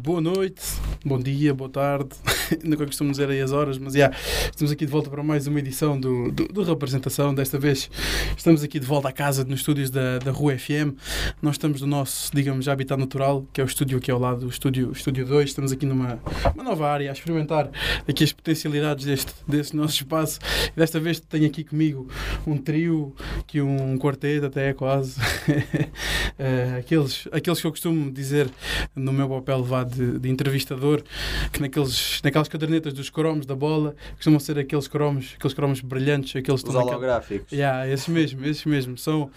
boa noite, bom dia, boa tarde. Nunca costumo dizer aí as horas, mas já, estamos aqui de volta para mais uma edição do, do, do, Representação. Desta vez estamos aqui de volta à casa, nos estúdios da, da Rua FM. Nós estamos no nosso, digamos, habitat natural, que é o estúdio aqui ao lado, o estúdio, estúdio 2. Estamos aqui numa uma nova área a experimentar aqui as potencialidades deste, deste nosso espaço. E desta vez tenho aqui comigo um trio, que um quarteto até quase. uh, aqueles, aqueles que eu costumo dizer no meu papel vá de, de entrevistador, que naqueles, cadernetas dos cromos da bola costumam ser aqueles cromos, aqueles cromos brilhantes, aqueles Os holográficos. Yeah, esses mesmo, esses mesmo. São,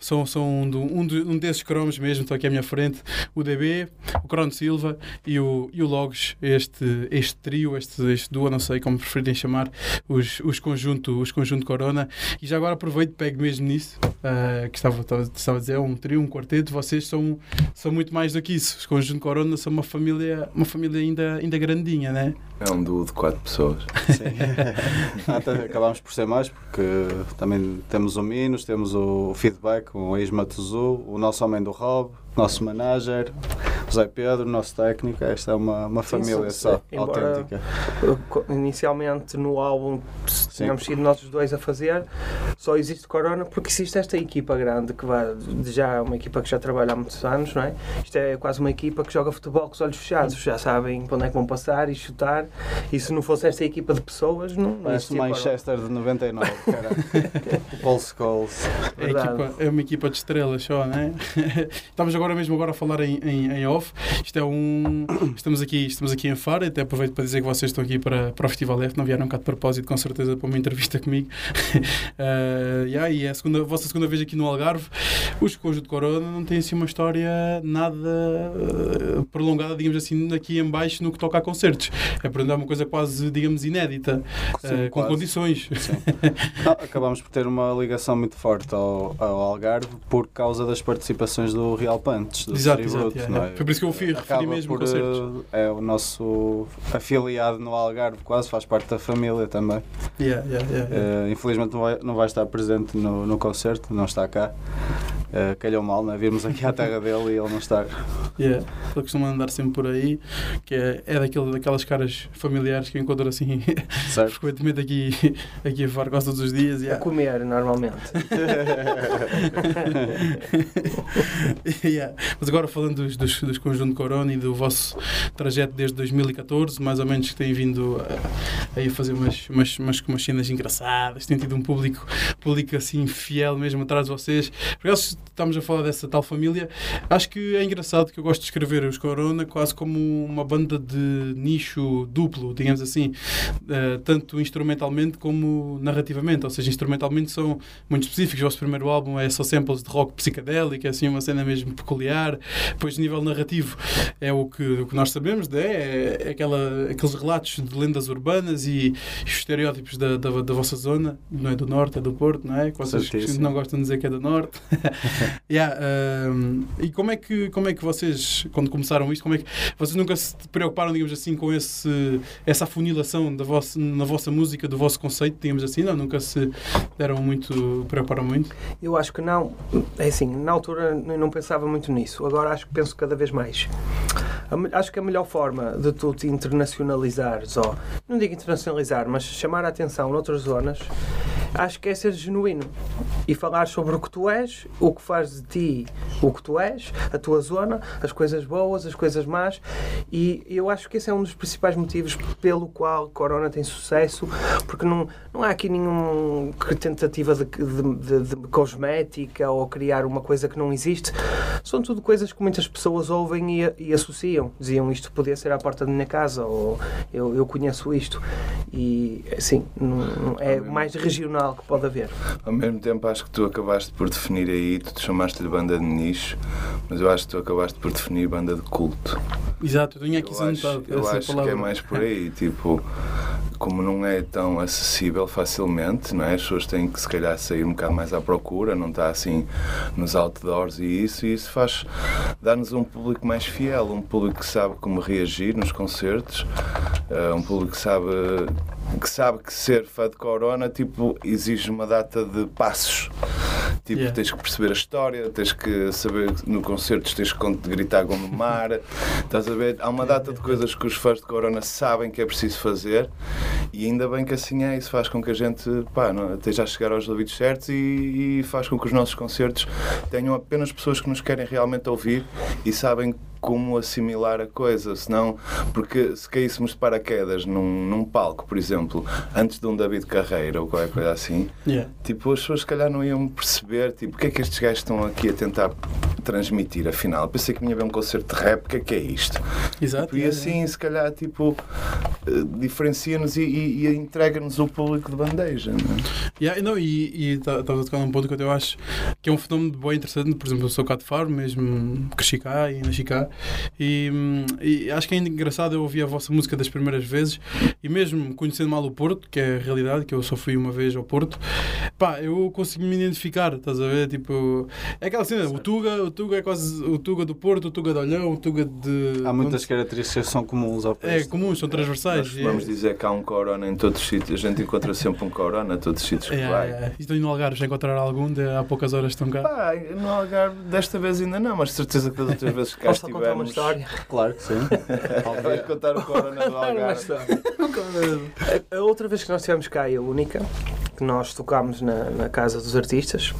são, são um, do, um, do, um desses cromos mesmo, estão aqui à minha frente. O DB, o Crono Silva e o, e o Logos, este, este trio, este, este duo, não sei como preferirem chamar, os, os, conjunto, os conjunto Corona. E já agora aproveito, pego mesmo nisso, uh, que estava, estava, estava a dizer, um trio, um quarteto, vocês são, são muito mais do que isso. Os conjunto Corona são uma família, uma família ainda, ainda grandinha, né? É um duo de quatro pessoas. Sim. Acabámos por ser mais, porque também temos o Minos, temos o Feedback, o Isma Tuzu, o nosso homem do Rob, nosso manager, José Pedro, nosso técnico. Esta é uma, uma família sim, só, embora, autêntica. Inicialmente no álbum tínhamos sido nós os dois a fazer, só existe Corona porque existe esta equipa grande que vai, já é uma equipa que já trabalha há muitos anos, não é? Isto é quase uma equipa que joga futebol com os olhos fechados, já sabem para onde é que vão passar e chutar. E se não fosse esta equipa de pessoas, não. Parece Manchester Corona. de 99, cara. o Paul Scholes. É, equipa, é uma equipa de estrelas só, não é? Estamos agora mesmo agora a falar em, em, em off. Isto é um. Estamos aqui, estamos aqui em Faro, até aproveito para dizer que vocês estão aqui para, para o Festival F, não vieram cá de propósito, com certeza, para uma entrevista comigo. uh, yeah, e é a, segunda, a vossa segunda vez aqui no Algarve. Os Conjunto de Corona não têm assim uma história nada uh, prolongada, digamos assim, aqui em baixo no que toca a concertos. É para uma coisa quase, digamos, inédita, Sim, uh, com condições. acabamos por ter uma ligação muito forte ao, ao Algarve por causa das participações do Real Punch, do exato, exato, yeah, é? Foi por isso que eu fui, referi mesmo por, concertos. É o nosso afiliado no Algarve, quase faz parte da família também. Yeah, yeah, yeah, uh, infelizmente não vai, não vai estar presente no, no concerto, não está cá. Uh, calhou mal, né? virmos aqui à terra dele e ele não está. Yeah. Ele costuma andar sempre por aí, que é, é daquele, daquelas caras familiares que eu encontro assim frequentemente aqui, aqui a fora quase todos os dias. Yeah. A comer, normalmente. yeah. Mas agora falando dos, dos, dos Conjunto Corona e do vosso trajeto desde 2014, mais ou menos que têm vindo a, a fazer umas, umas, umas, umas cenas engraçadas, têm tido um público, público assim fiel mesmo atrás de vocês. Por isso estamos a falar dessa tal família, acho que é engraçado que eu gosto de escrever os Corona quase como uma banda de nicho duplo, digamos assim, uh, tanto instrumentalmente como narrativamente, ou seja, instrumentalmente são muito específicos. O vosso primeiro álbum é só samples de rock psicadélico, é assim uma cena mesmo peculiar. Depois, nível narrativo, é o que, o que nós sabemos, né? é, é aquela, aqueles relatos de lendas urbanas e, e estereótipos da, da, da, vossa zona, não é do norte, é do Porto, não é? Que vocês não gostam de dizer que é do norte. yeah, um, e como é, que, como é que vocês, quando começaram isto, como é que vocês nunca se preocuparam, digamos assim, com esse, essa afunilação da vossa, na vossa música, do vosso conceito, digamos assim? Não, nunca se deram muito, preocuparam muito? Eu acho que não. É assim, na altura não pensava muito nisso. Agora acho que penso cada vez mais. Acho que a melhor forma de tu te internacionalizares, ou não digo internacionalizar, mas chamar a atenção noutras zonas, acho que é ser genuíno e falar sobre o que tu és, o que faz de ti o que tu és, a tua zona, as coisas boas, as coisas más. E eu acho que esse é um dos principais motivos pelo qual Corona tem sucesso, porque não, não há aqui nenhuma tentativa de, de, de, de cosmética ou criar uma coisa que não existe. São tudo coisas que muitas pessoas ouvem e, e associam. Diziam isto podia ser à porta da minha casa ou eu, eu conheço isto. E assim, não, não é mais regional que pode haver. Ao mesmo tempo, acho que tu acabaste por definir aí, tu te chamaste de banda de nicho, mas eu acho que tu acabaste por definir banda de culto. Exato, eu tinha aqui eu acho, eu acho que é mais por aí, tipo como não é tão acessível facilmente, não é? As pessoas têm que se calhar sair um bocado mais à procura, não está assim nos outdoors e isso, e isso faz dar-nos um público mais fiel, um público que sabe como reagir nos concertos, uh, um público que sabe que sabe que ser fã de Corona tipo exige uma data de passos Tipo, Yeah. tens que perceber a história, tens que saber no concertos, tens que gritar gol no mar. Estás a ver? Há uma data de coisas que os fãs de Corona sabem que é preciso fazer e ainda bem que assim é. Isso faz com que a gente pá, não, esteja a chegar aos ouvidos certos e, e faz com que os nossos concertos tenham apenas pessoas que nos querem realmente ouvir e sabem como assimilar a coisa, senão, porque se caíssemos de paraquedas num, num palco, por exemplo, antes de um David Carreira ou qualquer coisa assim, Yeah. Tipo, as pessoas se calhar não iam perceber tipo, o que é que estes gajos estão aqui a tentar transmitir, afinal. Pensei que vinha ver um concerto de rap, o que é que é isto? Exato. Tipo, e assim, se calhar, tipo, diferencia-nos e, e, e entrega-nos o público de bandeja. Não é? Yeah, não, e estavas a tocar num ponto que eu acho que é um fenómeno bem interessante. Por exemplo, eu sou cá de Faro, mesmo cresci cá e nasci cá. E, e acho que é engraçado eu ouvir a vossa música das primeiras vezes e mesmo conhecendo mal o Porto, que é a realidade, que eu só fui uma vez ao Porto, pá, eu consigo me identificar, estás a ver? Tipo, é aquela cena, o Tuga, o Tuga é quase o Tuga do Porto, o Tuga de Olhão, o Tuga de. Há muitas características que são comuns ao É comuns, são transversais. Nós vamos dizer que há um corona em todos os sítios. A gente encontra sempre um corona em todos os sítios que É, vai. é, é. E no Algarve, já encontrar algum, de, há poucas horas estão cá. Pá, no Algarve, desta vez ainda não, mas de certeza que das outras vezes que cá Posso só contar uma estivemos. história? Claro que sim. Vais contar o corona do Algarve. A, a outra vez que nós estivemos cá, e a única, que nós tocámos na, na Casa dos Artistas,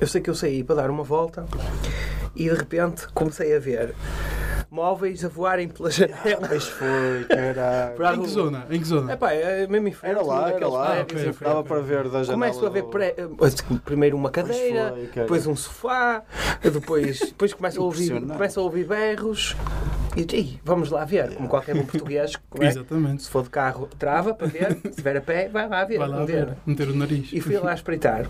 eu sei que eu saí para dar uma volta e de repente comecei a ver móveis a voarem pelas janelas. Pois foi, caralho. Em que zona? Em que zona? É pá, é mesmo em frente, Era lá, era lá. prédios ok, em ok. frente. Dava para ver da janela. Começo a ver pré- primeiro uma cadeira, foi, depois um sofá, depois, depois começo, a ouvir, começo a ouvir berros e eu, "Ih, vamos lá ver, como qualquer bom português, como é? Exatamente. se for de carro, trava para ver, se estiver a pé, vai lá ver, Vai lá ver, meter o nariz. E fui lá espreitar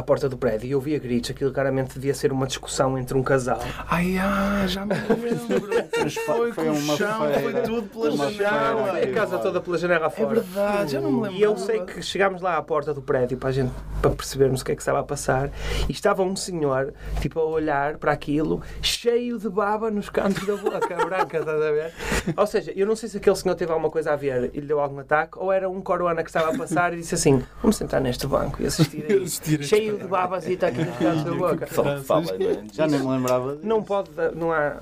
à porta do prédio e ouvia gritos, aquilo claramente devia ser uma discussão entre um casal. Ai, ah, já me lembro. Foi foi com o uma chão, feira. foi tudo pela Uma janela. feira. a casa toda pela janela É fora. verdade, já não me lembro. E eu sei que chegámos lá à porta do prédio para, a gente, para percebermos o que é que estava a passar e estava um senhor tipo, a olhar para aquilo cheio de baba nos cantos da boca branca, estás a ver? Ou seja, eu não sei se aquele senhor teve alguma coisa a ver e lhe deu algum ataque ou era um corona que estava a passar e disse assim: vamos sentar neste banco e assistir a isto. A Cheio de babas e está aqui nos cantos da boca. Fala, é? Já nem me lembrava disso. Não pode, não há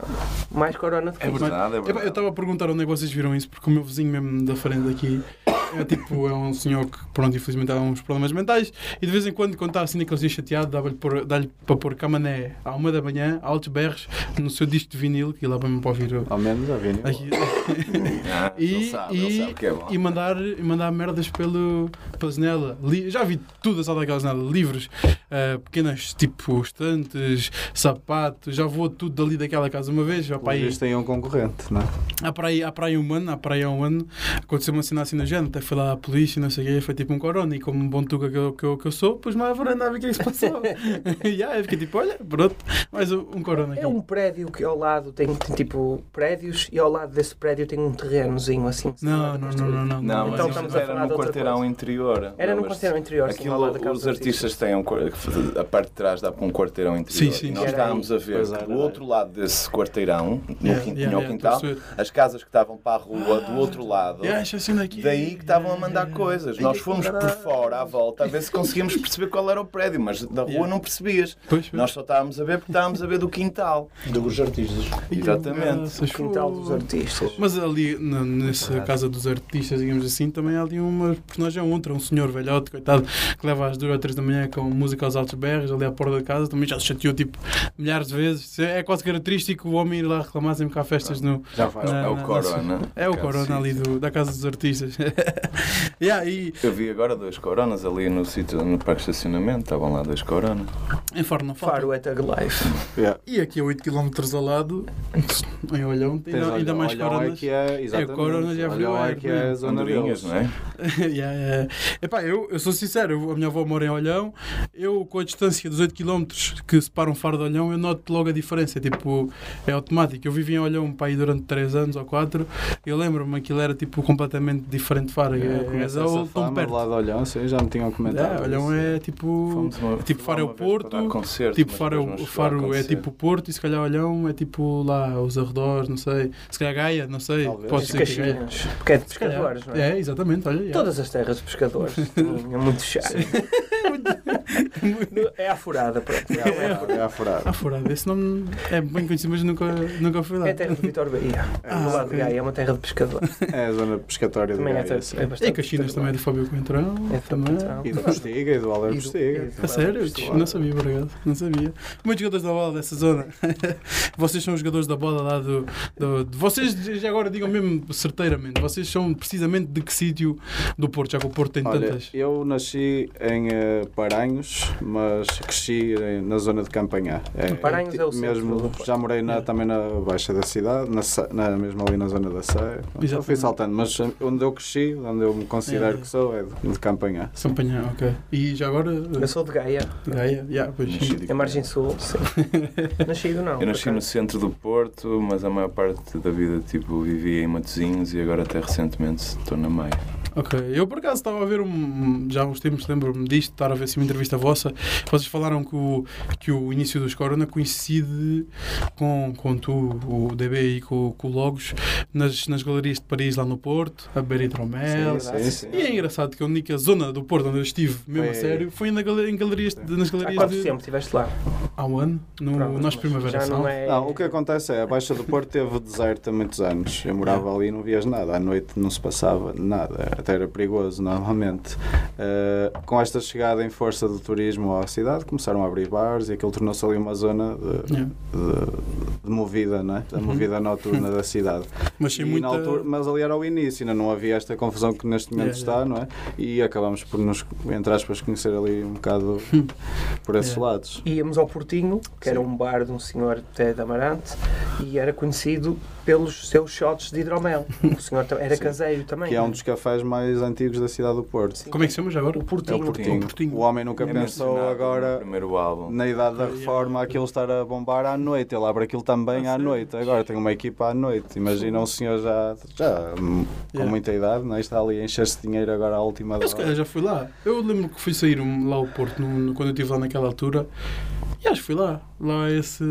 mais corona do que É verdade, é verdade. Eu estava a perguntar onde é que vocês viram isso, porque o meu vizinho mesmo da frente aqui é tipo, é um senhor que, pronto, infelizmente há uns problemas mentais e de vez em quando, quando está assim naqueles dias chateado, dá-lhe dá-lhe para pôr camané à uma da manhã, altos berros, no seu disco de vinil, que lá para me para ouvir Ao menos já vi. né? aqui, Ah, ele e, sabe, ele e, sabe que é bom. e mandar, e mandar merdas pelo, pela janela. Li- já vi tudo a sala daquela janela. Livros, ah, pequenas tipo estantes, sapatos, já vou tudo dali daquela casa uma vez. Já para aí, tem um concorrente, não é? há para aí, há para aí um ano, há para aí há um ano, aconteceu uma cena assim na gente, até foi lá a polícia, não sei o quê, foi tipo um corona, e como um bom tuga que eu, que eu, que eu sou, pus-me à varanda a ver o que é que se passou. e aí eu fiquei tipo, olha, pronto, mais um, um corona aqui. É um prédio que ao lado tem, tem, tipo prédios e ao lado desse prédio tem um terrenozinho assim. Não, não, não, não, não. Não, mas Então isso estamos a era falar no quarteirão coisa. interior. Era no quarteirão interior, sim, Aquilo, casa os artistas têm um, a parte de trás dá para um quarteirão interior. Sim, sim, e nós estávamos a ver do era. outro lado desse quarteirão, no Yeah, yeah, quintal, as casas que estavam para a rua do outro lado. Cena aqui. Daí que estavam a mandar Yeah, coisas. yeah, Nós fomos por fora à volta a ver se conseguíamos perceber qual era o prédio, mas da rua Yeah. não percebias. Pois, pois. Nós só estávamos a ver porque estávamos a ver do quintal. Dos artistas. Exatamente. O quintal dos artistas. Mas ali, na, nessa casa dos artistas, digamos assim, também há ali uma personagem ou outra, um senhor velhote, coitado, que leva às duas ou três da manhã com música aos altos berros, ali à porta da casa, também já se chateou tipo milhares de vezes. É quase característico o homem ir lá reclamar sempre que há festas no. Já faz. Na- É o na- Corona. É o corona ali do, da casa dos artistas. yeah, e Eu vi agora dois coronas ali no sítio, no parque de estacionamento, estavam lá dois coronas. em Faro não falta. Faro é Tag Life. Yeah. E aqui a 8 km ao lado, em Olhão, ainda, ainda Olhão, mais Olhão coronas. É que é, exatamente. Corona já Olhão viu, é é, que é a zona Andorinhas, não é? yeah, yeah. Epá, eu, eu sou sincero, a minha avó mora em Olhão, eu com a distância dos 8 km que separam Faro de Olhão, eu noto logo a diferença, tipo, é automático. Eu vivi em Olhão para aí durante 3 anos ou 4, eu lembro-me que aquilo era tipo completamente diferente de Faro, É, é, é, é, tão fama perto. lá de Olhão, sim, já me tinham comentado. É, Olhão é tipo. Uma- tipo, Faro é o Porto, concerto, Tipo, Faro, é Faro é tipo Porto e se calhar Olhão é tipo lá os arredores, não sei. Se calhar Gaia, não sei. Talvez. Pode ser que. Porque é de pescadores, não é? É, exatamente, olha. yeah. Todas as terras de pescadores. é muito chato. É a furada, pronto. É a furada. É a furada. Ah, furado. Esse nome é bem conhecido, mas nunca, nunca fui lá. É a terra de Vitor Bahia. Ah, do lado de. Gaia, é uma terra de pescadores. É a zona pescatória de Também é, Gaia. é E bastante. Caxinas também é do Fábio Coentrão. É também. E do Postiga e do Alder E Postiga. A sério? Não sabia, obrigado. Não sabia. Muitos jogadores da bola dessa zona. Vocês são os jogadores da bola lá do. do- de- vocês já agora digam mesmo certeiramente. Vocês são precisamente de que sítio do Porto? Já que o Porto tem Olha, tantas. eu nasci em eh, Paranhos, mas cresci eh, na zona de Campanhá. É, Paranhos é o centro mesmo. Já morei na- É. também na baixa da cidade, na, na- mesmo ali na zona da Sé. Eu fui saltando, mas eh, onde eu cresci, onde eu me considero É. que sou, é de, de Campanhá. São Panhã, ok. E já agora. Eu sou de Gaia, Gaia? Yeah, pois. É margem sul, sim. Nascido não. Eu nasci no centro do Porto, mas a maior parte da vida tipo, vivi em Matosinhos e agora até recentemente estou na Maia. Ok, eu por acaso estava a ver um. Já há uns tempos lembro-me disto, estar a ver assim, uma entrevista vossa. Vocês falaram que o, que o início dos Corona coincide com, com tu, o DB e com, com o Logos nas, nas galerias de Paris, lá no Porto, a beber hidromel. Sim, sim, sim. E é engraçado que a única zona do Porto onde eu estive, mesmo a Foi- sério, foi na em galerias, de- nas Há galerias quanto de, tempo estiveste lá? Há um ano, no Pronto, Nós Primavera não é. Não, o que acontece é, a Baixa do Porto teve deserto há muitos anos. Eu morava ali e não vias nada. À noite não se passava nada. Até era perigoso, normalmente. Eh, com esta chegada em força do turismo à cidade, começaram a abrir bares e aquilo tornou-se ali uma zona de, Yeah. de, de movida, não é? Da Uhum. movida noturna da cidade. Mas E muita. na altura- mas ali era o início, ainda não havia esta confusão que neste momento Yeah, está, não é? E acabamos por nos, entre aspas, conhecer ali um bocado por esses lados. Íamos ao Portinho, que era Sim. um bar de um senhor Té de Amarante, e era conhecido pelos seus shots de hidromel. O senhor era Sim. caseiro também. Que é um não dos cafés mais antigos da cidade do Porto. Sim. Como é que se chama já agora? O É Portinho. o Portinho. O Portinho. O homem nunca É pensou agora, no primeiro álbum. na idade da Yeah. reforma, aquilo estar a bombar à noite. Ele abre aquilo também Ah, à noite. Agora tem uma equipa à noite. Imagina um senhor já, já com Yeah. muita idade, não é? está ali a encher-se de dinheiro agora à última Eu se calhar hora. já fui lá. Eu lembro que fui sair lá ao Porto no- no- quando eu estive lá naquela altura. E acho fui lá. Lá esse,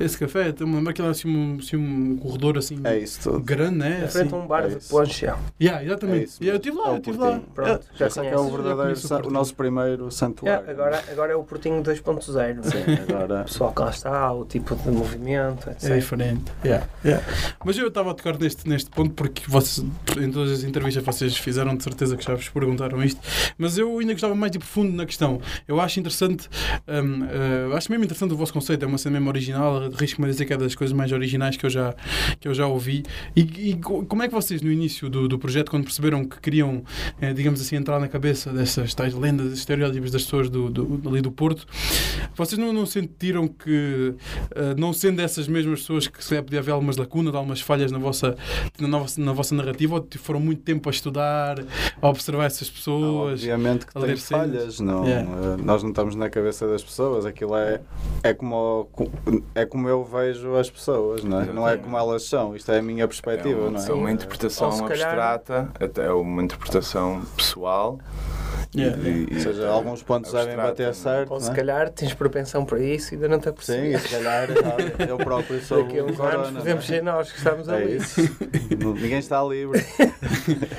esse café. Eu me lembro que era assim um, assim um corredor assim É isso tudo. grande, né? Em Assim. frente a um bar é de poncha. Yeah, É exatamente. isso Yeah, eu estive É lá, o eu estive lá. Pronto, já Esse é que é o. Já verdadeiro, o o nosso primeiro É, santuário. agora, agora é o Portinho 2.0. não é? Sim, agora. O pessoal que lá está, o tipo de movimento, etc. É diferente. Yeah, yeah. Mas eu estava a tocar neste, neste ponto porque vocês, em todas as entrevistas que vocês fizeram, de certeza que já vos perguntaram isto. Mas eu ainda gostava mais de profundo na questão. Eu acho interessante, hum, eh, acho mesmo interessante o vosso conceito. É uma cena mesmo original. Arrisco-me a dizer que é das coisas mais originais que eu já, que eu já ouvi. E, e co- como é que vocês, no início do, do projeto, quando perceberam que queriam, eh, digamos assim, entrar na cabeça dessas tais lendas, estereótipos das pessoas do, do, ali do Porto, vocês não, não sentiram que, eh, não sendo essas mesmas pessoas que se calhar podia haver algumas lacunas, algumas falhas na vossa, na, vossa, na vossa narrativa, ou foram muito tempo a estudar, a observar essas Não, pessoas? obviamente que tem cenas. falhas, não, Yeah. eh, nós não estamos na cabeça das pessoas, aquilo é, é, como, é como eu vejo as pessoas, não é? Não é como elas são, isto é a minha perspectiva, é uma, não é? é uma interpretação calhar- abstrata, até uma interpretação pessoal. Yeah. e- Ou e- seja, alguns pontos devem bater não é? certo, Ou se é? calhar tens propensão para isso e ainda não te Sim, apercebes. e se calhar eu próprio sou Daqui a o uns anos é? podemos ser nós que estamos É ali. isso. Ninguém está livre.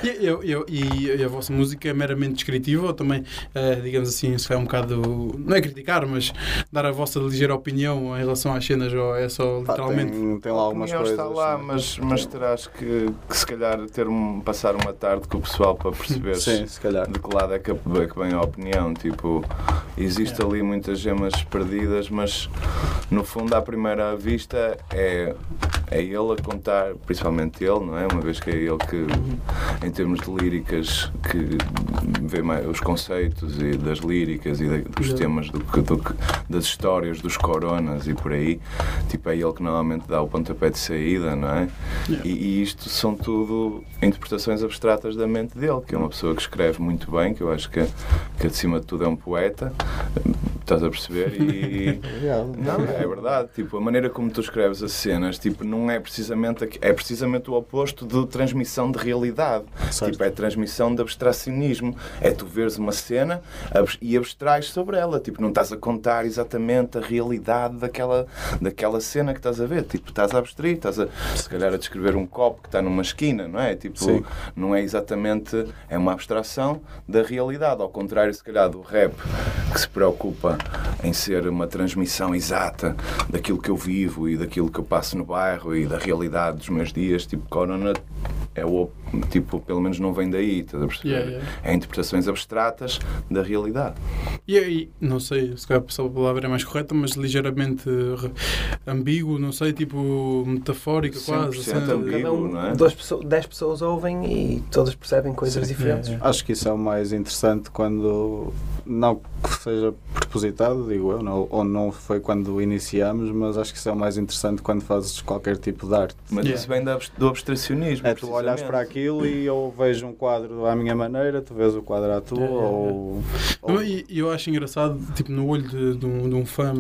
E, eu- eu- e- e a vossa música é meramente descritiva ou também, eh, digamos assim, se é um bocado, não é criticar, mas dar a vossa ligeira opinião em relação às cenas ou é só literalmente. tem, tem lá A algumas coisas. está lá, é? mas, mas terás que, que se calhar ter um, passar uma tarde com o pessoal para perceber Sim, se calhar. de que lado é que, é que vem a opinião. Tipo, existe ali muitas gemas perdidas, mas no fundo, à primeira vista, é, é ele a contar, principalmente ele, não é? Uma vez que é ele que, em termos de líricas, que vê mais os conceitos e das líricas e da- dos temas do, que- do que- das histórias dos coronas e por aí. Tipo, é ele que normalmente dá o pontapé de saída, não é? E, e isto são tudo interpretações abstratas da mente dele, que é uma pessoa que escreve muito bem, que eu acho que, que acima de tudo é um poeta. Estás a perceber? E. Não, é verdade. Tipo, a maneira como tu escreves as cenas tipo, não é precisamente, é precisamente o oposto de transmissão de realidade. Certo. Tipo, é transmissão de abstracionismo. É tu veres uma cena e abstrais sobre ela. Tipo, não estás a contar exatamente a realidade daquela, daquela cena que estás a ver. Tipo, estás a abstrair, estás a, se calhar a descrever um copo que está numa esquina, não é? Tipo, Sim. não é exatamente, é uma abstração da realidade. Ao contrário, se calhar, do rap, que se preocupa em ser uma transmissão exata daquilo que eu vivo e daquilo que eu passo no bairro e da realidade dos meus dias. Tipo, Corona é o tipo, pelo menos não vem daí, estás a perceber? Yeah, yeah. É interpretações abstratas da realidade. E aí, não sei se calhar a palavra é mais correta, mas ligeiramente ambíguo, não sei, tipo metafórica quase. 100% assim, ambíguo. Cada um, não é? duas pessoas, dez pessoas ouvem e todas percebem coisas Sim, diferentes. é, é. Acho que isso é o mais interessante quando, não que seja propositado, digo eu, não, ou não foi quando iniciamos, mas acho que isso é o mais interessante quando fazes qualquer tipo de arte. Mas Yeah. isso vem do abstracionismo. É tu olhas para precisamente. Aquilo e eu vejo um quadro à minha maneira, tu vês o quadro à tua, É, é, é. ou, ou- Não, e e eu acho engraçado, tipo, no olho de, de um, de um fã,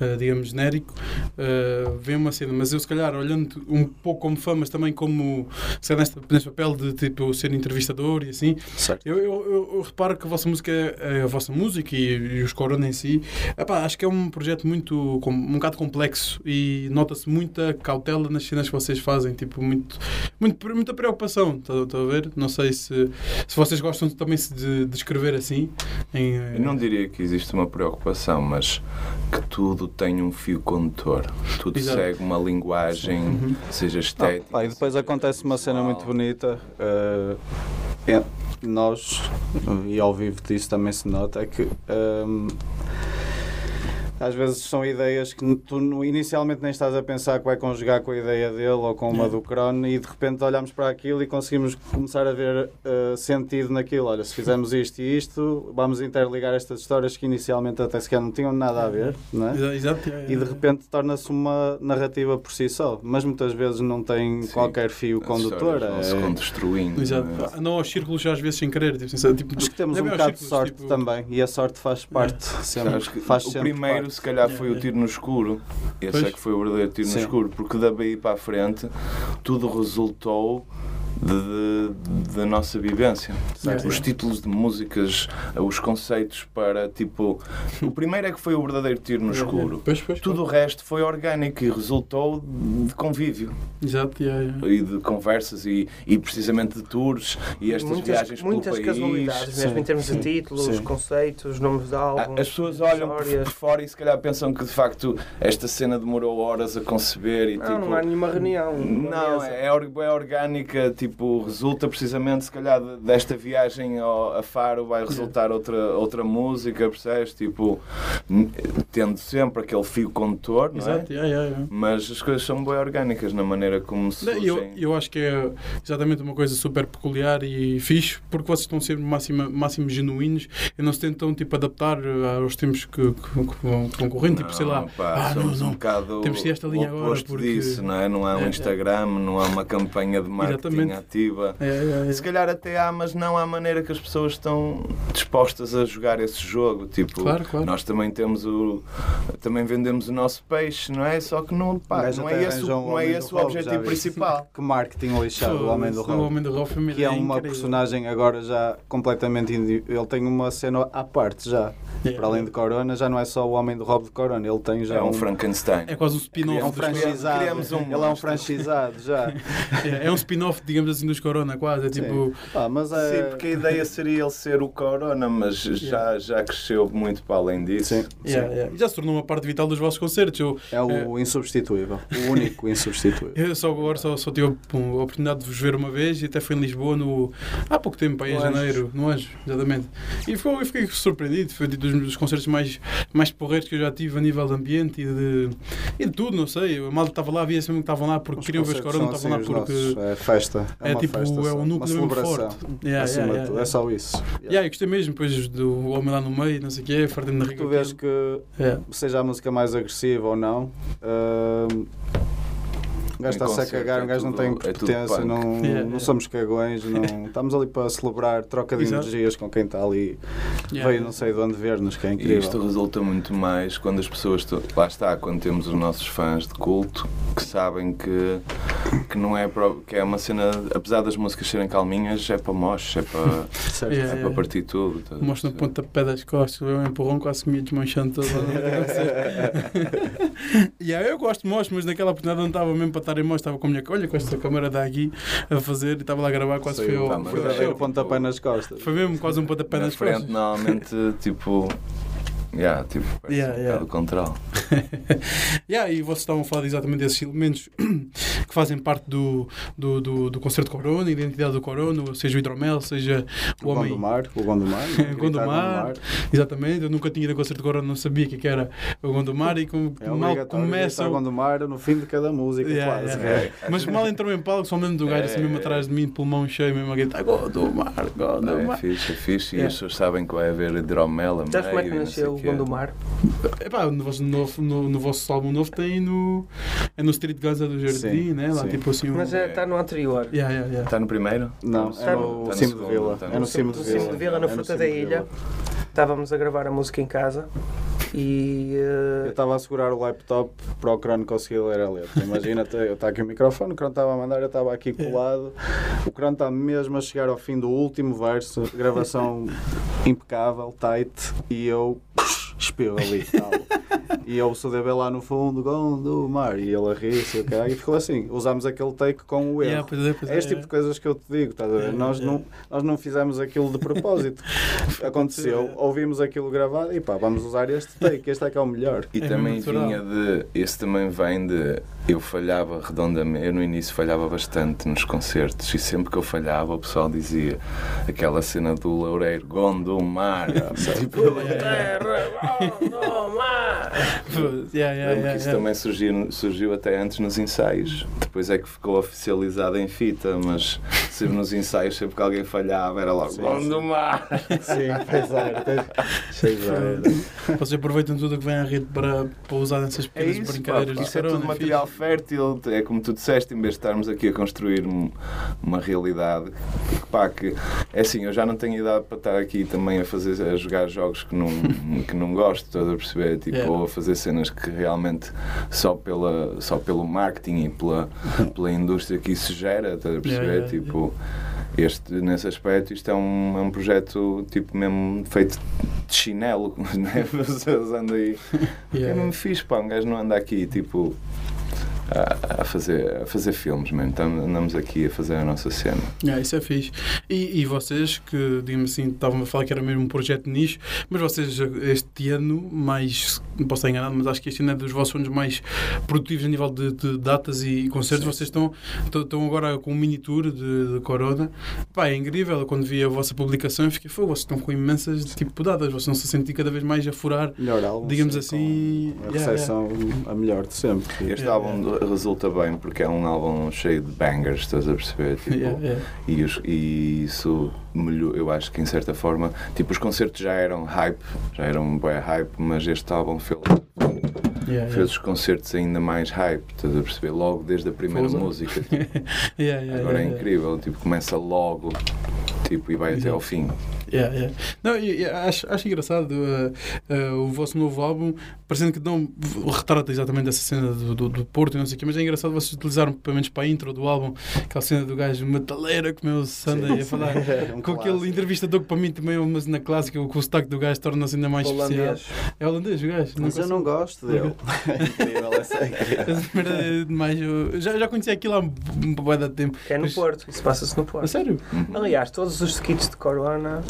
eh, digamos, genérico, eh, vem uma cena, mas eu, se calhar, olhando um pouco como fã, mas também como, se calhar, neste, neste papel de, tipo, ser entrevistador e assim, eu, eu, eu- eu reparo que a vossa música, é- a vossa música e, e os Corona em si, epá, acho que é um projeto muito, um bocado complexo e nota-se muita cautela nas cenas que vocês fazem, tipo, muito, muito, muita preocupação, estão a ver? Não sei se, se vocês gostam também de, de escrever assim. Em, eh, Eu não diria que existe uma preocupação, mas que tudo tem um fio condutor. Tudo Exato. segue uma linguagem, Uhum. seja Ah, estética. pá, e depois acontece uma cena muito bonita. é- nós, e ao vivo disso também se nota, é que ehm, às vezes são ideias que tu no- inicialmente nem estás a pensar que vai conjugar com a ideia dele ou com uma do Crono e de repente olhamos para aquilo e conseguimos começar a ver eh, sentido naquilo. Olha, se fizermos isto e isto, vamos interligar estas histórias que inicialmente até sequer não tinham nada a ver, não é? Exa- Exato, é, e de é. repente torna-se uma narrativa por si só, mas muitas vezes não tem Sim. qualquer fio condutor. histórias vão se É... construindo. Exato. não é? Andam aos círculos às vezes sem querer. Tipo, tipo, Acho que temos não um é bocado de sorte tipo, também e a sorte faz parte sempre. Acho que faz o sempre primeiro, parte. se calhar, foi o Yeah, tiro no escuro. Esse Pois. é que foi o verdadeiro tiro Sim. no escuro, porque da BI para a frente tudo resultou da nossa vivência. Certo. Os títulos de músicas, os conceitos para tipo. O primeiro é que foi o verdadeiro tiro no escuro. Pois, pois, Tudo o resto foi orgânico e resultou de convívio Exato, yeah, yeah. e de conversas e, e precisamente de tours e estas muitas, viagens pelo muitas país. casualidades, mesmo Sim, em termos sim, de títulos, sim. conceitos, nomes de Ah, álbuns. As pessoas olham por, histórias. por fora e se calhar pensam que de facto esta cena demorou horas a conceber e Não, tipo. não há nenhuma reunião. Não, é, or- é orgânica, tipo, resulta precisamente, se calhar, de- desta viagem ao, a Faro vai resultar outra, outra música, percebes? Tipo, tendo sempre aquele fio condutor, não é? Exato, yeah, yeah, yeah. Mas as coisas são bem orgânicas na maneira como se surgem. Eu, eu acho que é exatamente uma coisa super peculiar e fixe, porque vocês estão sempre máximo, máximo genuínos e não se tentam tipo, adaptar eh, aos tempos que, que, que vão, que vão correndo, tipo, sei lá. Pá, ah, não, não. um bocado Temos de esta linha agora, porque- disso, não é? Não há um É, é. Instagram, não há uma campanha de marketing Exatamente. ativa. É, é, é. Se calhar até há, mas não há maneira que as pessoas estão dispostas a jogar esse jogo. Tipo, Claro, claro. nós também temos o. também vendemos o nosso peixe, não é? Só que não, Um pá, não é esse, um o- não é esse o objetivo principal. Que marketing lixado, o Homem do O. Homem do Rob uma Que é uma incrível. personagem agora já completamente. indi- Ele tem uma cena à parte já. Yeah. Para além de Corona, já não é só o Homem do Rob de Corona, ele tem já É um Frankenstein. É quase um É spin-off. um dos Corona. franchisado. Um ele é um franchisado já. É, é um spin-off, digamos assim, dos Corona, quase. É tipo. Pá, mas é. Sim, porque a ideia seria ele ser o Corona, mas já, já cresceu muito para além disso. Sim, yeah, yeah. Já se tornou uma parte vital dos vossos concertos. Eu, É o insubstituível. O único insubstituível. eu só agora só, só tive a oportunidade de vos ver uma vez e até fui em Lisboa no, há pouco tempo, aí em janeiro, no Anjo, exatamente. E foi, eu fiquei surpreendido. Foi dos, dos concertos mais, mais porreiros que eu já tive a nível de ambiente e de, e de tudo, não sei. A malta estava lá, via mesmo que estavam lá porque Os queriam ver os Corona, estavam lá assim os porque. nossos. É festa. É, É uma tipo, festa é só. um núcleo uma celebração. forte. Yeah, Acima yeah, yeah, yeah. É só isso. Yeah, eu gostei mesmo depois do homem lá no meio, não sei o quê, fartando de rir. Tu vês que Yeah. seja a música mais agressiva ou não, hum, Um gajo está-se a cagar, é um gajo não tem é potência, punk. não, não somos cagões, não, estamos ali para celebrar troca de Exato. energias com quem está ali. Yeah. Veio não sei de onde ver-nos, que é E incrível. isto resulta muito mais quando as pessoas. Lá está, quando temos os nossos fãs de culto que sabem que, que não é. que é uma cena. Apesar das músicas serem calminhas, é para moche, é para, Certo. Yeah. é para partir tudo. a Mostra no pontapé das costas, eu um empurrão quase que me desmanchando todo. yeah, eu gosto de mostro, mas naquela oportunidade não estava mesmo para estar em mostro, estava com a minha olha com esta câmera daqui a fazer e estava lá a gravar, quase foi, mas foi é- verdadeiro show. pontapé nas costas. Foi mesmo quase um pontapé Na nas frente, costas. normalmente, tipo. Yeah, tipo, parece Yeah, um yeah. contrário. yeah, e vocês estavam a falar exatamente desses elementos que fazem parte do, do, do, do concerto Corona, a identidade do Corona, seja o hidromel, seja o O homem. Gondomar, o Gondomar. Gondomar. Exatamente, eu nunca tinha ido a concerto de Corona, não sabia o que que era o Gondomar e como É mal começa. o- Gondomar no fim de cada música, Yeah, quase. yeah. É. Mas mal entrou em palco, só mesmo do gajo assim mesmo É. atrás de mim, pulmão cheio, mesmo a gritar Gondomar, Não, é Gondomar. fixe, é fixe. E as pessoas sabem que vai haver hidromel a meio. Sabes como é que e nasceu o quê. Gondomar? Epá, no, vosso novo, no, no vosso álbum novo tem no. É no Street Gaza do Jardim, Sim, né? Lá sim. tipo assim. Um... Mas é- está no anterior. Yeah, yeah, yeah. Está no primeiro? Não, Está é no- no está cimo de Vila. está É no cimo de Vila, na É Fruta da. Ilha. Estávamos a gravar a música em casa e. Eu eh, estava a segurar o laptop para o Crono conseguir ler a letra. Imagina, eu está aqui o microfone, o Crono estava a mandar, eu estava aqui colado. O Crono está mesmo a chegar ao fim do último verso, gravação impecável, tight, e eu espelho ali. Tal. E eu sou DB lá no fundo, Gondomar, e ele a rir-se e e ficou assim. Usámos aquele take com o erro. Yeah, pois é, pois É este tipo de coisas que eu te digo, estás a ver? É, nós, é. Não, nós não fizemos aquilo de propósito. Aconteceu, ouvimos aquilo gravado e pá, vamos usar este take, este é que é o melhor. E É também vinha de. Esse também vem de. Eu falhava redondamente. Eu no início falhava bastante nos concertos e sempre que eu falhava o pessoal dizia aquela cena do Loureiro Gondomar. tipo, Terra, Gondomar! Yeah, yeah, lembro que isso yeah. também surgiu, surgiu até antes nos ensaios. Depois é que ficou oficializado em fita, mas sempre nos ensaios, sempre que alguém falhava, era logo Sim, Gondomar. Sim, pois é. É. Vocês aproveitam tudo o que vem à rede para, para usar nessas É pequenas isso, brincadeiras pá, de isso é tudo corona, material fértil, é como tu disseste, em vez de estarmos aqui a construir um- uma realidade, que, pá, que é assim, eu já não tenho idade para estar aqui também a fazer a jogar jogos que não, que não gosto, estás a perceber? Tipo, Yeah. Ou a fazer cenas que realmente só, pela, só pelo marketing e pela, pela indústria que isso gera, estás a perceber? Yeah, yeah, tipo, este, nesse aspecto, isto é um, é um projeto tipo mesmo feito de chinelo, né? Vocês andam aí. Yeah. É mesmo fixe, pá, um gajo não anda aqui tipo a, a fazer, a fazer filmes mesmo. Tam- Andamos aqui a fazer a nossa cena. Yeah, isso é fixe. E, e vocês, que, digamos assim, estavam a falar que era mesmo um projeto de nicho, mas vocês este ano, mais, não posso estar enganado, mas acho que este ano é dos vossos anos mais produtivos a nível de, de datas e concertos. Sim. Vocês estão, estão, estão agora com um mini tour de, de Corona. Pá, é incrível. Quando vi a vossa publicação, eu fiquei, vocês estão com imensas tipo datas. Vocês não se sentem cada vez mais a furar. Melhor álbum. Digamos sim, assim, A yeah, recepção a melhor de sempre. Este Yeah, álbum resulta bem porque é um álbum cheio de bangers, estás a perceber? Tipo, Yeah, yeah. E, os- e isso melhor, eu acho que em certa forma, tipo, os concertos já eram hype, já eram bem hype, mas este álbum fez, Yeah, fez os concertos ainda mais hype, estás a perceber? Logo desde a primeira música. tipo, agora é incrível, tipo, começa logo tipo, e vai até ao fim. Yeah, yeah. Não, e- e acho, acho engraçado uh, uh, o vosso novo álbum, parecendo que não retrata exatamente essa cena do, do, do Porto e não sei o quê, mas é engraçado vocês utilizaram, pelo menos para a intro do álbum, aquela cena do gajo metaleiro que meu Sanda ia falar. É um Com clássico. aquele entrevistador que para mim também é uma cena clássica, com o sotaque do gajo torna-se ainda mais especial. Holandês. É holandês o gajo? Mas eu não gosto dele. É incrível, essa é incrível. É demais. Eu já, já conheci aquilo há um bué de tempo. Que é no Mas- Porto, isso passa-se no A Porto. sério? Aliás, todos os skits de Corona,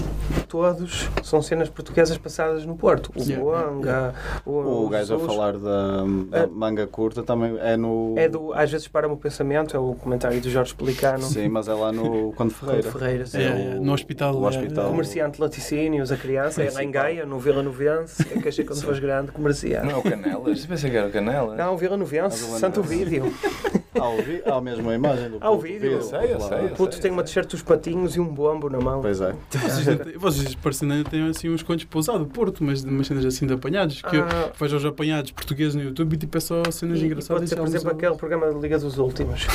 todos são cenas portuguesas passadas no Porto. O Yeah. Boanga, o, O gajo a falar da, da É. manga curta também é no. É do Às vezes para-me o pensamento, é o comentário do Jorge Pelicano. Sim, mas é lá no Conde Ferreira. Ferreira. Ferreira sim. É, é, no hospital. o é, hospital. é. Comerciante laticínios, a criança, é lá em Gaia, no Vila Novense, é que achei quando fores grande, comerciante. Não é o Canelas? Pensei que era o Canelas. Não, Vila Novense, santo vídeo. Há, o vi- há mesmo a imagem do Há o puto, vídeo. Eu sei, eu sei, eu O puto tem uma t-shirt dos patinhos e um bombo na mão. Pois é. Vocês, vocês parecendo ainda têm assim uns contos usar do Porto, mas de umas cenas assim de apanhados. Que Ah. faz os apanhados portugueses no YouTube e tipo é só cenas E, e engraçadas. pode ser, e por exemplo, aquele programa de Liga dos Últimos.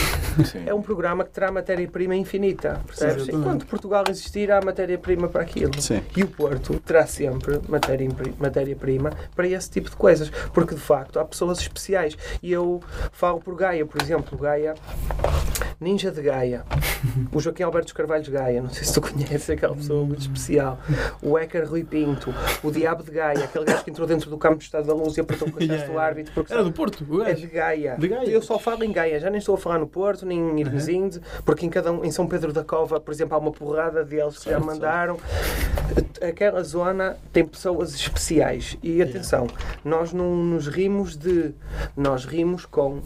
Sim. É um programa que terá matéria-prima infinita, percebes? Enquanto Portugal existir, há matéria-prima para aquilo. Sim. E o Porto terá sempre matéria- matéria-prima para esse tipo de coisas, porque de facto há pessoas especiais. E eu falo por Gaia, por exemplo, Gaia, Ninja de Gaia, o Joaquim Alberto Carvalhos Gaia, não sei se tu conheces aquela pessoa muito especial, o Écar Rui Pinto, o Diabo de Gaia, aquele gajo que entrou dentro do campo de estado da luz e apertou o cachaço Yeah, do yeah. árbitro porque Era do Porto, o é gajo. de Gaia. De Gaia. Eu só falo em Gaia, já nem estou a falar no Porto, nem em Irmesinde, porque em, cada um, em São Pedro da Cova, por exemplo, há uma porrada deles que já mandaram. Aquela zona tem pessoas especiais. E atenção, nós não nos rimos de. Nós rimos com.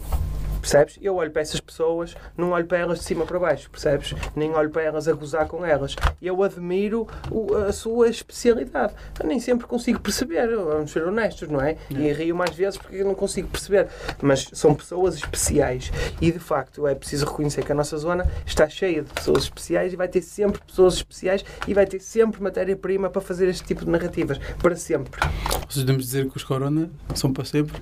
Percebes? Eu olho para essas pessoas, não olho para elas de cima para baixo, percebes? Nem olho para elas a gozar com elas. Eu admiro o- a sua especialidade. Eu nem sempre consigo perceber, vamos ser honestos, não é? E rio mais vezes porque eu não consigo perceber. Mas são pessoas especiais. E de facto é preciso reconhecer que a nossa zona está cheia de pessoas especiais e vai ter sempre pessoas especiais e vai ter sempre matéria-prima para fazer este tipo de narrativas. Para sempre. Vocês devemos dizer que os Corona são para sempre.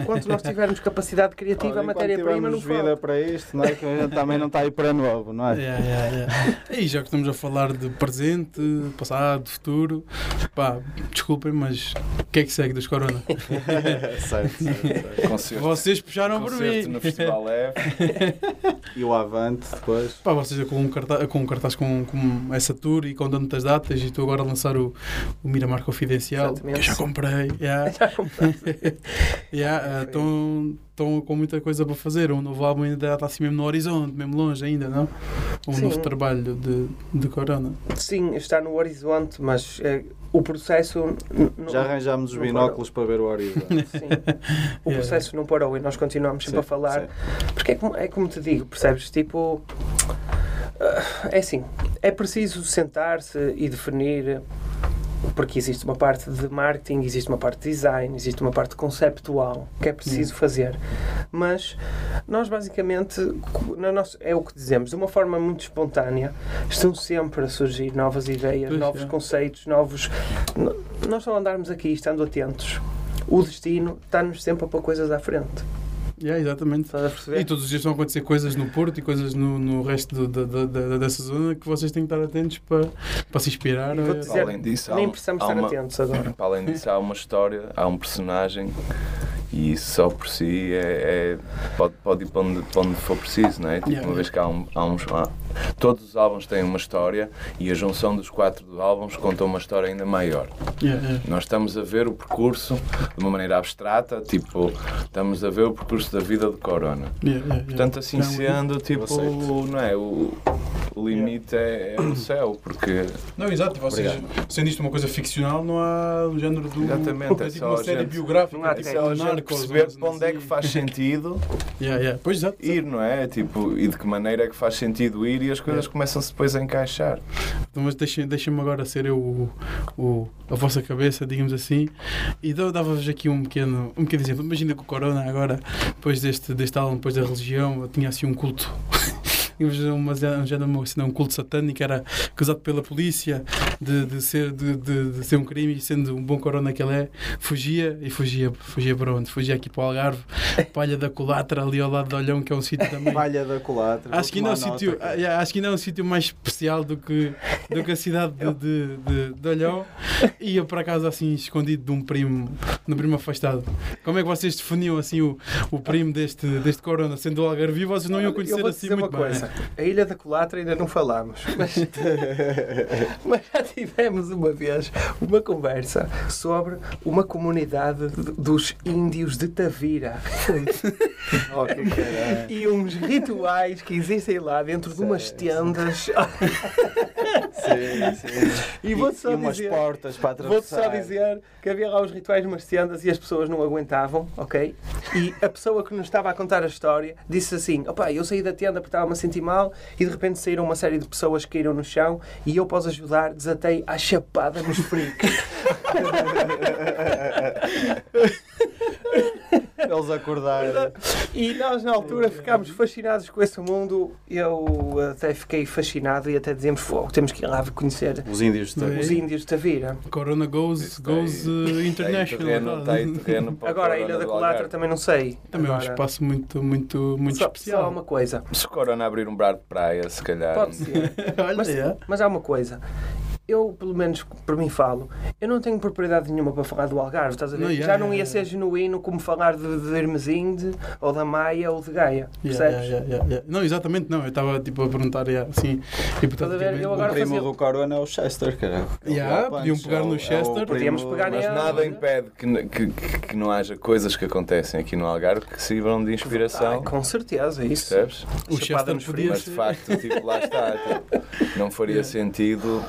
Enquanto nós tivermos capacidade criativa, Olha, a enquanto tivermos vida para isto, não é? Que a gente também não está aí para novo, não é? Yeah, yeah, yeah. E já que estamos a falar de presente, passado, futuro, pá, desculpem, mas o que é que segue dos Corona? certo, certo, certo. Concerto, Vocês puxaram por concerto mim. no Festival Leve. E o Avante depois. Pá, vocês com um cartaz, com, um cartaz com, com essa tour e com tantas datas e estou agora a lançar o, o Miramar Confidencial, Exatamente. que eu já comprei. Yeah. Já compraste. yeah, Estão estão com muita coisa para fazer. Um novo álbum ainda está assim mesmo no horizonte, mesmo longe ainda, não? Um Sim. novo trabalho de, de Corona. Sim, está no horizonte, mas eh, o processo. Já arranjámos os binóculos para ver o horizonte. Sim. O processo não parou e nós continuamos sempre a Sim, falar. sim. Porque é como, é como te digo, percebes? Tipo. ah, É assim, é preciso sentar-se e definir. Porque existe uma parte de marketing, existe uma parte de design, existe uma parte conceptual que é preciso fazer. Mas nós, basicamente, na nossa, é o que dizemos, de uma forma muito espontânea, estão sempre a surgir novas ideias, Pois novos é. conceitos, novos. Nós só andarmos aqui estando atentos. O destino está-nos sempre a pôr coisas à frente. Yeah, exatamente. Estás a perceber? E todos os dias estão a acontecer coisas no Porto e coisas no, no resto do- da, da- dessa zona que vocês têm que estar atentos para, para se inspirar. Vou eh, dizer- Além disso, Nem precisamos estar uma- atentos agora. Para além disso, há uma história, há um personagem e isso só por si é, é- pode, pode ir para onde, para onde for preciso, não é? Tipo, Yeah. uma vez que há, um, há uns. há- todos os álbuns têm uma história e a junção dos quatro álbuns conta uma história ainda maior. yeah, yeah. Nós estamos a ver o percurso de uma maneira abstrata, tipo, estamos a ver o percurso da vida de Corona. Yeah, yeah, yeah. Portanto, assim sendo, tipo, não é? O, o limite é, é o céu, porque Não, exato. Vocês, sendo isto uma coisa ficcional, não há o género do. Exatamente, É é tipo só uma série gente- biográfica. não há tipo é gente Narcos, perceber para onde é que assim. faz sentido Yeah, yeah. Pois exato. ir, não é? Tipo, e de que maneira é que faz sentido ir e as coisas começam-se depois a encaixar. Então, mas deixem- deixem-me agora ser eu o, o- a vossa cabeça, digamos assim, e dava-vos aqui um pequeno, um pequeno exemplo. Imagina que o Corona agora, depois deste, deste álbum, depois da religião, tinha assim um culto. Tínhamos uma, um, género, assim, um culto satânico, era acusado pela polícia de, de, ser, de, de- de ser um crime e sendo um bom corona que ele é, fugia e fugia, fugia para onde? Fugia aqui para o Algarve, Palha da Colatra, ali ao lado de Olhão, que é um sítio também. Palha da colatra. Acho que, ainda é um sítio, ah, acho que ainda é um sítio mais especial do que, do que a cidade de, de, de, de Olhão. Ia para casa assim escondido de um primo, no primo afastado. Como é que vocês definiam assim o, o primo deste, deste Corona? Sendo o Algarve, vocês não iam conhecer assim muito bem. coisa. A Ilha da Colatra ainda não falámos, mas, mas já tivemos uma vez uma conversa sobre uma comunidade de- dos índios de Tavira Oh, que e uns rituais que existem lá dentro de umas Sim, tendas. Sim, sim. E vou-te só umas dizer- portas para Vou-te atravessar. só dizer que havia lá os rituais numas tendas e as pessoas não aguentavam, ok? E a pessoa que nos estava a contar a história disse assim: opá, eu saí da tenda porque estava-me a sentir mal e de repente saíram uma série de pessoas que caíram no chão e eu, após ajudar, desatei à chapada nos freaks. Eles acordarem. E nós na altura ficámos fascinados com esse mundo. Eu até fiquei fascinado e até dizemos, fogo, temos que ir lá conhecer Os índios de É. os índios de Tavira. Corona goes, Isso goes tem- uh, aí international. terreno, aí terreno para Agora a Ilha da Colatra também não sei. Também é um Agora, espaço muito, muito, muito só, Só há especial. uma coisa. Se o Corona abrir um bar de praia, se calhar. Pode ser. Olha, Mas, é. mas há uma coisa. Eu, pelo menos por mim falo, eu não tenho propriedade nenhuma para falar do Algarve, estás a ver? Não, yeah, Já não ia yeah. ser genuíno como falar de, de Hermesinde, ou da Maia, ou de Gaia, percebes? yeah, yeah, yeah, yeah. Não, exatamente não. Eu estava tipo, a perguntar yeah, assim, Estás a ver? hipoteticamente. Eu O agora primo fazia- do Corona é o Chester, cara. É o Yeah, podiam pegar é o- no é o Chester. primo- Podíamos pegar Mas nada impede que, que, que, que não haja coisas que acontecem aqui no Algarve que sirvam de inspiração. Ah, com certeza, isso. Percebes? O Chester podia Mas de facto, tipo, lá está. tipo, não faria Yeah. sentido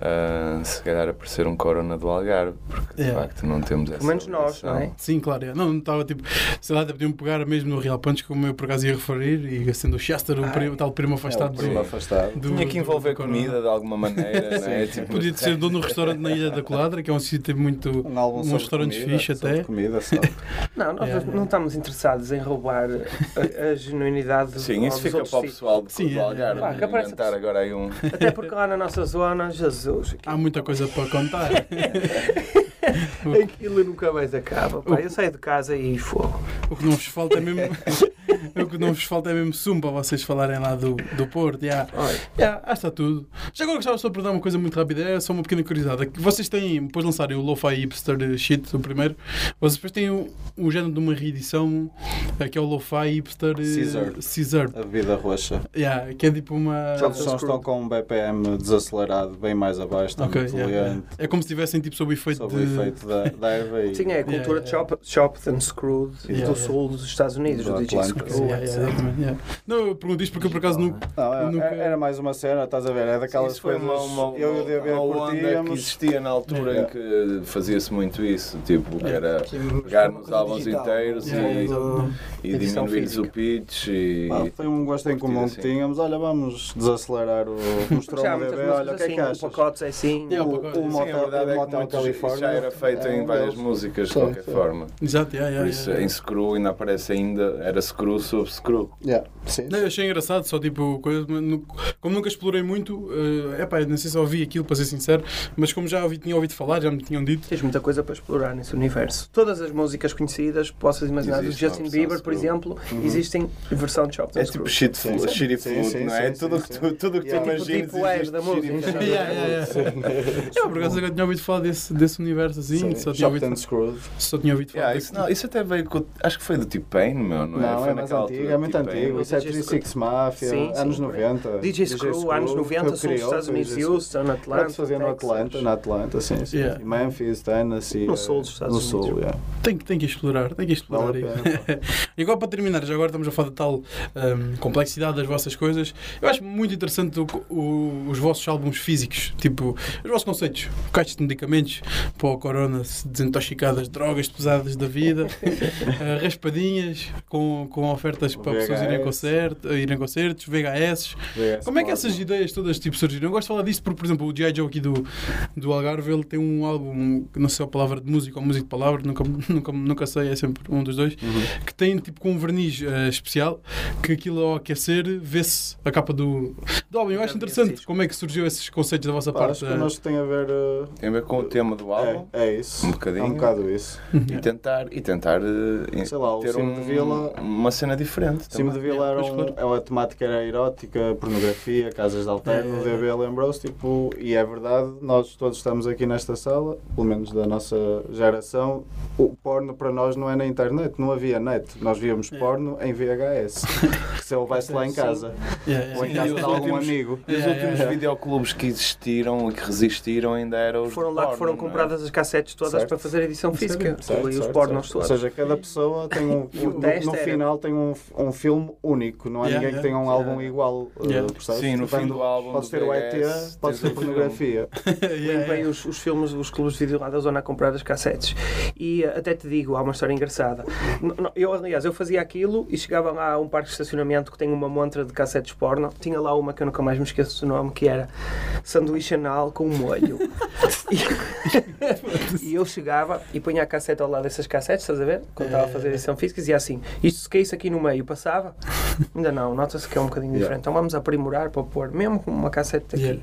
ah, se calhar aparecer um Corona do Algarve, porque de facto não temos essa. Pelo menos nós, não é? Sim, claro. é. Não, não estava tipo. Sei lá, podiam pegar mesmo no Real Punch, como eu por acaso ia referir, e sendo o Chester, o, primo- o tal primo É afastado o primo do, afastado. do- Tinha que envolver comida de alguma maneira, não é? Tipo, Podia ser dono do restaurante na Ilha da Coladra, que é um sítio que tem muito. Um sobre restaurantes comida, fixe até. comida. Não, nós Yeah, não estamos interessados em roubar a, a genuinidade Sim, isso fica para o pessoal do, Sim, do é, Algarve. é, é. Ah, que aparece- inventar agora aí um. Até porque lá na nossa zona, Jesus, Há muita coisa para contar. aquilo nunca mais acaba. Pá. Eu saio de casa e fogo. O que não vos falta é mesmo. o que não vos falta é mesmo sumo para vocês falarem lá do, do Porto. Yeah. Olha, Yeah, ah, está tudo. Já agora gostava só de perguntar uma coisa muito rápida, é só uma pequena curiosidade. É que vocês têm, depois de lançarem o Lo-Fi Hipster Shit, o primeiro, vocês depois têm um, um género de uma reedição eh, que é o Lo-Fi Hipster eh, Caesar. Caesar. A bebida roxa. Yeah, que é tipo uma. Os sons estão com um BPM desacelerado, bem mais abaixo, está Ok, muito yeah, yeah. É como se estivessem tipo sob o efeito Sob de. o efeito da, da erva e Sim, é a Yeah, cultura yeah. chop, chopped and screwed Yeah, do yeah. sul dos Estados Unidos, Do do DJ Atlântico. Screw. Yeah, yeah, exatamente, yeah. Não, eu pergunto isto porque eu por acaso não. Não, é- Nunca- era mais uma cena, estás a ver? É daquelas Isso foi coisas. uma, uma, eu e o DB onda que curtíamos. existia na altura É. em que fazia-se muito isso, tipo, que era pegar nos álbuns inteiros Yeah, e, e diminuir o pitch e... Pá, foi um gosto em comum que tínhamos. Olha, vamos desacelerar o. Mostrou o DB, olha, o que é que achas? pacotes é assim. O, Sim, Motel, é Califórnia já era feito é em várias músicas de Sim, qualquer sim. forma. Exato, Por isso, em Screw ainda aparece ainda, era Screw sobre Screw. Yeah, sim. Não, eu achei engraçado, só tipo, como nunca explorei muito, é epá, não sei se ouvi aquilo, para ser sincero, mas como já ouvi, tinha ouvido falar, já me tinham dito. Tens muita coisa para explorar nesse universo. Todas as músicas conhecidas, possas imaginar, do Existe Justin Bieber, por exemplo, Uhum. existem em versão chopped and É tipo shit food, Sim, food, sim, não é? sim, tudo sim, que tu, tudo que Yeah. tu Tipo imaginas deep web existe da shitty música. food. Yeah, yeah, yeah. Eu por acaso agora tinha ouvido falar desse, desse universo assim, Sim, só, tinha Chopped ouvido, só tinha ouvido falar. Desse- isso, não, isso até veio. Acho que foi do T-Pain, meu, não é? Não, foi é naquela antigo, é muito do T-Pain. antigo. Isso é DJ 36 Mafia, Sim, sim, anos aí. 90. DJ Screw, anos 90, que sul dos criou, Estados Unidos, Houston, Atlanta. Fazer no. Atlanta, na Atlanta, sim, sim. Yeah. Memphis, Tennessee. No sul dos Estados no sul, Unidos. yeah. Tem, que- tem que explorar, tem que explorar Vale E agora para terminar, já agora estamos a falar da tal hum, complexidade das vossas coisas. Eu acho muito interessante o- o- os vossos álbuns físicos, tipo, os vossos conceitos, caixas de medicamentos para o corona, desintoxicadas, drogas pesadas da vida, eh, raspadinhas com, com ofertas para pessoas irem a, concerto, irem a concertos, VHS. VHS Como é que essas ideias todas tipo, surgiram? Eu gosto de falar disso porque, por exemplo, o G.I. Joe aqui do, do Algarve, ele tem um álbum, não sei a palavra de música ou música de palavra, nunca, nunca, nunca sei, é sempre um dos dois, Uhum. que tem tipo com um verniz eh, especial, que aquilo ao aquecer vê-se a capa do, do álbum. Eu acho interessante como é que surgiu esses conceitos da vossa Pá, parte. acho que connosco tem a ver. eh, Tem a ver com o tema do álbum. É, é isso. Um bocadinho. É um bocado isso. E tentar, e tentar eh, Sei lá, o ter Cimo um- de Vila- uma cena diferente. Cima de também. Vila era um, claro. é uma temática era erótica, pornografia, casas de alterno. É, O é, é. DB lembrou-se, tipo, e é verdade, nós todos estamos aqui nesta sala, pelo menos da nossa geração. O porno para nós não é na internet, não havia net. Nós víamos É. porno em VHS, se eu houvesse lá em casa, Yeah, yeah. ou em casa de algum últimos- amigo. E os últimos yeah. videoclubes que existiram e que resistiram ainda eram os Foram lá que foram é? compradas as cassetes todas Certo. para fazer a edição física. Certo, e os pornos todos. Ou seja, cada pessoa tem um. No, teste no era- final tem um, um filme único, não há Yeah, ninguém que tenha um álbum igual. uh? Sim, no fim do álbum Podes do ter o ET, podes tens ter pornografia. Bem, os, filmes, os clubes de vídeo lá da zona a comprar as cassetes. E eh, até te digo, há uma história engraçada. Eu, aliás, eu fazia aquilo e chegava lá a um parque de estacionamento que tem uma montra de cassetes porno. Tinha lá uma que eu nunca mais me esqueço do nome, que era sanduíche anal com molho. e, e eu chegava e punha a cassete ao lado dessas cassetes, estás a ver? Quando estava a fazer edição física, dizia assim: isto se caísse aqui no meio, passava? Ainda não, nota-se que é um bocadinho Yeah. diferente. Então vamos aprimorar para pôr, mesmo com uma cassete aqui. Yeah.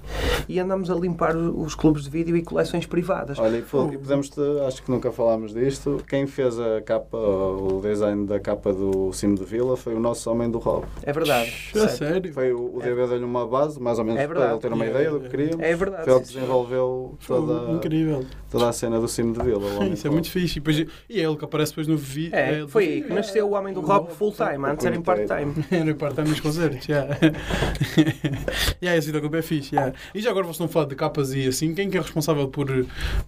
E andamos a limpar os clubes de vídeo e coleções privadas. Olha, e fo- e podemos, te, acho que nunca falámos disto. Quem fez a capa, o design da capa do Cimo de Vila foi o nosso homem do Rob. É verdade. A sério. Foi o, o DB deu-lhe uma base, mais ou menos, É para ele ter uma ideia do que queríamos. É verdade. Foi ele que desenvolveu toda, Incrível. Toda a cena do Cimo de Vila. Isso é muito fixe. E, depois, e é ele que aparece depois no vídeo. É, foi aí que nasceu o Homem do Rob full time, antes era em part-time. Era part-time nos concertos, já. yeah, esse videoclipe é fixe, yeah. E já agora vocês estão a falar de capas e assim, quem que é responsável por,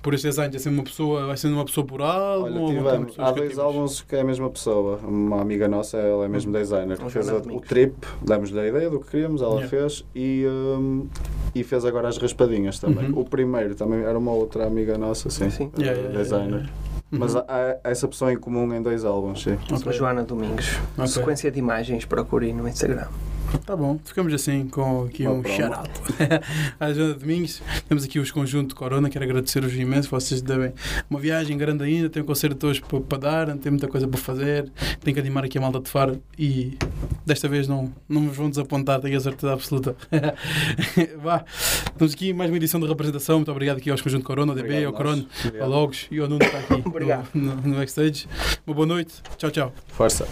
por este design? Vai ser uma pessoa, vai ser uma pessoa por álbum? Olha, ou tivemos, há dois álbuns que é a mesma pessoa. Uma amiga nossa, ela é mesmo designer, que Uhum. fez Joana o trip, demos-lhe a ideia do que queríamos, ela Yeah. fez e, hum, e fez agora as raspadinhas também. Uhum. O primeiro também era uma outra amiga nossa, sim, Sim. eh, Yeah, yeah, yeah, designer. yeah. Mas Uhum. há, há essa pessoa em comum em dois álbuns, sim. Ok. A Joana Domingos. Ok. Sequência de imagens, procurem no Instagram. Tá bom, ficamos assim com aqui Uma um shout-out à Joana Domingos. Temos aqui os conjuntos Corona, quero agradecer-vos imenso. Vocês devem uma viagem grande ainda, tem um concerto hoje para, dar, tem muita coisa para fazer, tem que animar aqui a malta de fora e desta vez não, não nos vão desapontar, tenho a certeza absoluta. Vá, temos aqui mais uma edição de representação. Muito obrigado aqui aos conjuntos Corona, ao DB, ao Corona, ao. Logos e ao Nuno que está aqui no, no, no backstage. Uma boa noite, tchau, tchau. Força.